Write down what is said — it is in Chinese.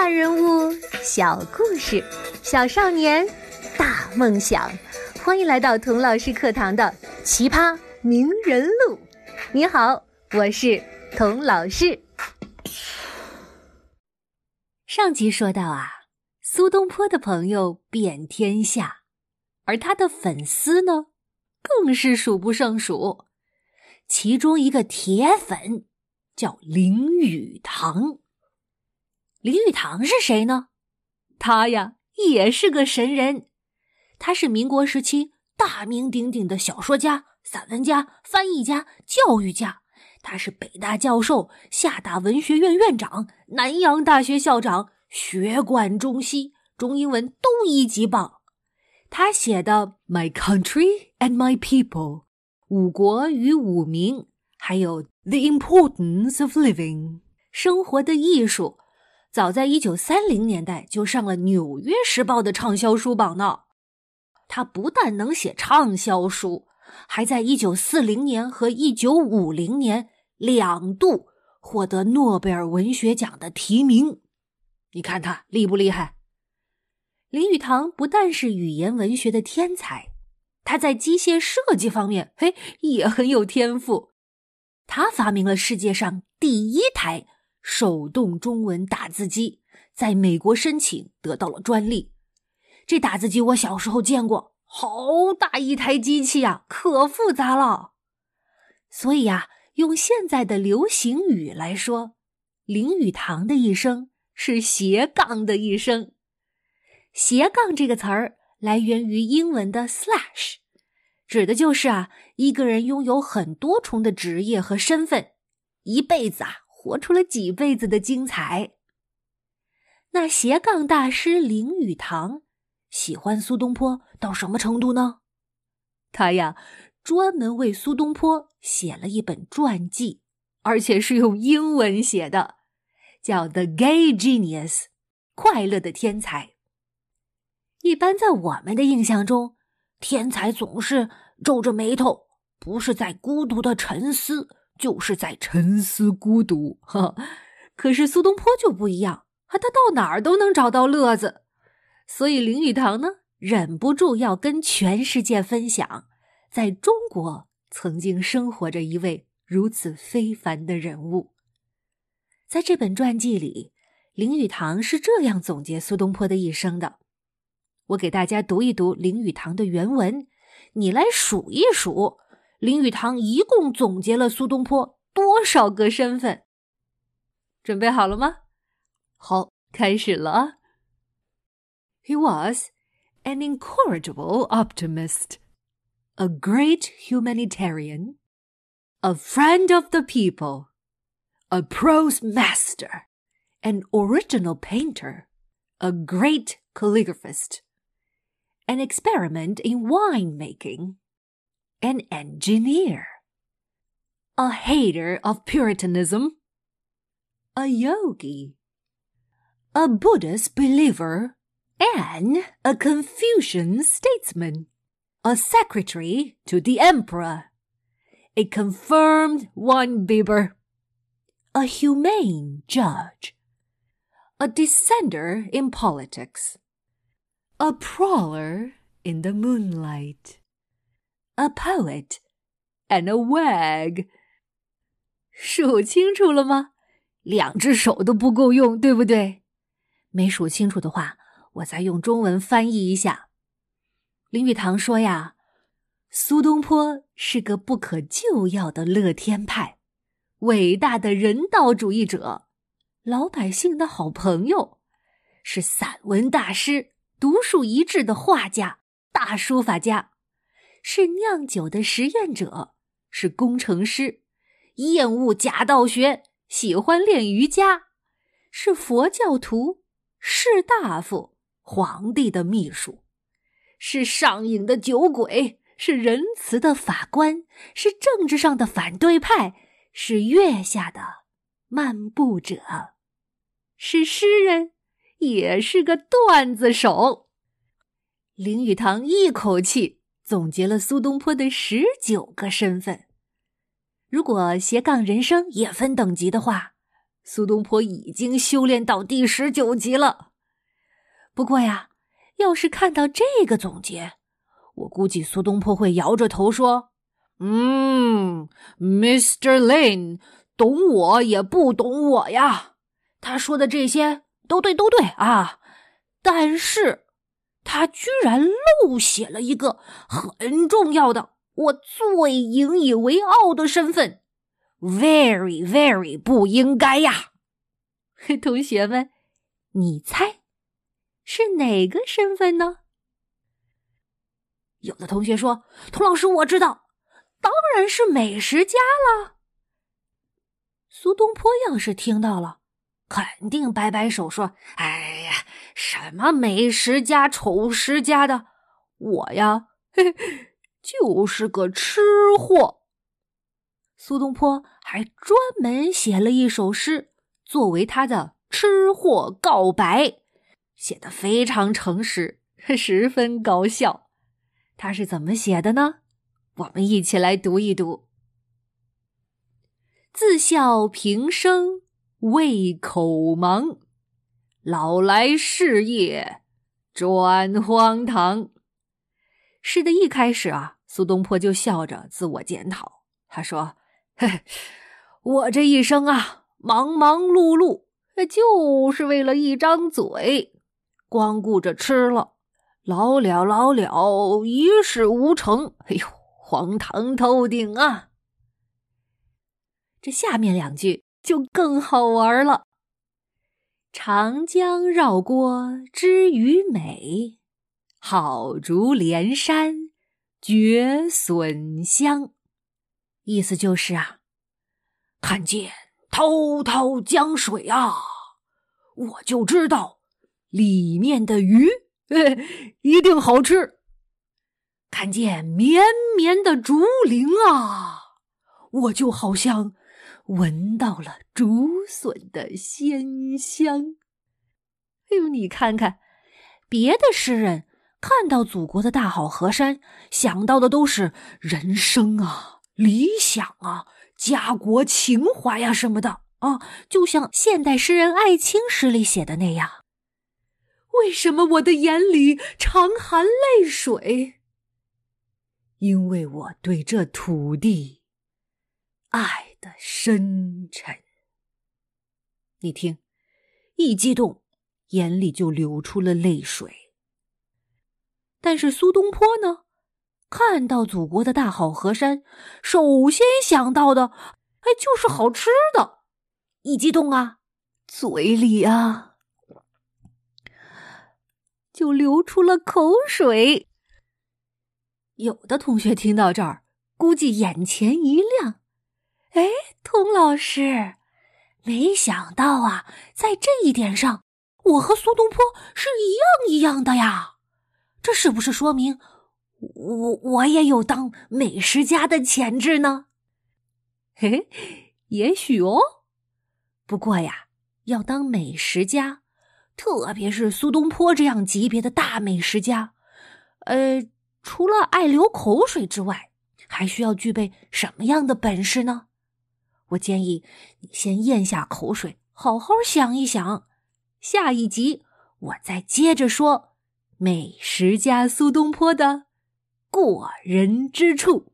大人物，小故事，小少年，大梦想。欢迎来到童老师课堂的《奇葩名人录》。你好，我是童老师。上集说到啊，苏东坡的朋友遍天下，而他的粉丝呢，更是数不胜数。其中一个铁粉叫林语堂。林语堂是谁呢？他呀也是个神人，他是民国时期大名鼎鼎的小说家、散文家、翻译家、教育家。他是北大教授、厦大文学院院长、南洋大学校长，学贯中西，中英文都一级棒。他写的《My Country and My People》《五国与五民》，还有《The Importance of Living》生活的艺术。早在一九三零年代就上了《纽约时报》的畅销书榜呢。他不但能写畅销书，还在一九四零年和一九五零年两度获得诺贝尔文学奖的提名。你看他厉不厉害？林语堂不但是语言文学的天才，他在机械设计方面，嘿，也很有天赋。他发明了世界上第一台。手动中文打字机在美国申请得到了专利。这打字机我小时候见过，好大一台机器呀，可复杂了。所以呀，用现在的流行语来说，林语堂的一生是斜杠的一生。斜杠这个词儿来源于英文的 slash，指的就是啊，一个人拥有很多重的职业和身份，一辈子啊。活出了几辈子的精彩。那斜杠大师林语堂喜欢苏东坡到什么程度呢？他呀，专门为苏东坡写了一本传记，而且是用英文写的，叫《The Gay Genius》快乐的天才。一般在我们的印象中，天才总是皱着眉头，不是在孤独的沉思。就是在沉思孤独，哈。可是苏东坡就不一样，他到哪儿都能找到乐子。所以林语堂呢，忍不住要跟全世界分享，在中国曾经生活着一位如此非凡的人物。在这本传记里，林语堂是这样总结苏东坡的一生的。我给大家读一读林语堂的原文，你来数一数。林语堂一共总结了苏东坡多少个身份？准备好了吗？好，开始了。He was an incorrigible optimist, a great humanitarian, a friend of the people, a prose master, an original painter, a great calligraphist, an experiment in wine making an engineer, a hater of Puritanism, a yogi, a Buddhist believer, and a Confucian statesman, a secretary to the emperor, a confirmed wine-bibber, a humane judge, a dissenter in politics, a prowler in the moonlight a poet and a wag。数清楚了吗？两只手都不够用，对不对？没数清楚的话，我再用中文翻译一下。林语堂说呀，苏东坡是个不可救药的乐天派，伟大的人道主义者，老百姓的好朋友，是散文大师，独树一帜的画家，大书法家。是酿酒的实验者，是工程师，厌恶假道学，喜欢练瑜伽，是佛教徒，士大夫，皇帝的秘书，是上瘾的酒鬼，是仁慈的法官，是政治上的反对派，是月下的漫步者，是诗人，也是个段子手。林语堂一口气。总结了苏东坡的十九个身份。如果斜杠人生也分等级的话，苏东坡已经修炼到第十九级了。不过呀，要是看到这个总结，我估计苏东坡会摇着头说：“嗯，Mr. Lane，懂我也不懂我呀。他说的这些都对，都对啊。但是，他居然漏写了一个很重要的，我最引以为傲的身份。” Very, very 不应该呀！同学们，你猜是哪个身份呢？有的同学说：“童老师，我知道，当然是美食家了。”苏东坡要是听到了，肯定摆摆手说：“哎，什么美食家、丑食家的，我呀，嘿嘿，就是个吃货。”苏东坡还专门写了一首诗，作为他的吃货告白，写的非常诚实，十分搞笑。他是怎么写的呢？我们一起来读一读：“自笑平生胃口忙，老来事业转荒唐。”诗的一开始啊，苏东坡就笑着自我检讨，他说。嘿，我这一生啊，忙忙碌碌，就是为了一张嘴，光顾着吃了，老了老了，一事无成。哎呦，荒唐透顶啊！这下面两句就更好玩了：“长江绕郭知鱼美，好竹连山绝笋香。”意思就是啊，看见滔滔江水啊，我就知道里面的鱼一定好吃；看见绵绵的竹林啊，我就好像闻到了竹笋的鲜香。哎呦，你看看，别的诗人看到祖国的大好河山，想到的都是人生啊。理想啊，家国情怀呀，什么的啊，就像现代诗人艾青诗里写的那样。为什么我的眼里常含泪水？因为我对这土地爱的深沉。你听，一激动，眼里就流出了泪水。但是苏东坡呢？看到祖国的大好河山，首先想到的，哎，就是好吃的。一激动啊，嘴里啊就流出了口水。有的同学听到这儿，估计眼前一亮。哎，童老师，没想到啊，在这一点上，我和苏东坡是一样一样的呀。这是不是说明？我我也有当美食家的潜质呢，嘿 嘿，也许哦。不过呀，要当美食家，特别是苏东坡这样级别的大美食家，呃，除了爱流口水之外，还需要具备什么样的本事呢？我建议你先咽下口水，好好想一想。下一集我再接着说美食家苏东坡的。过人之处。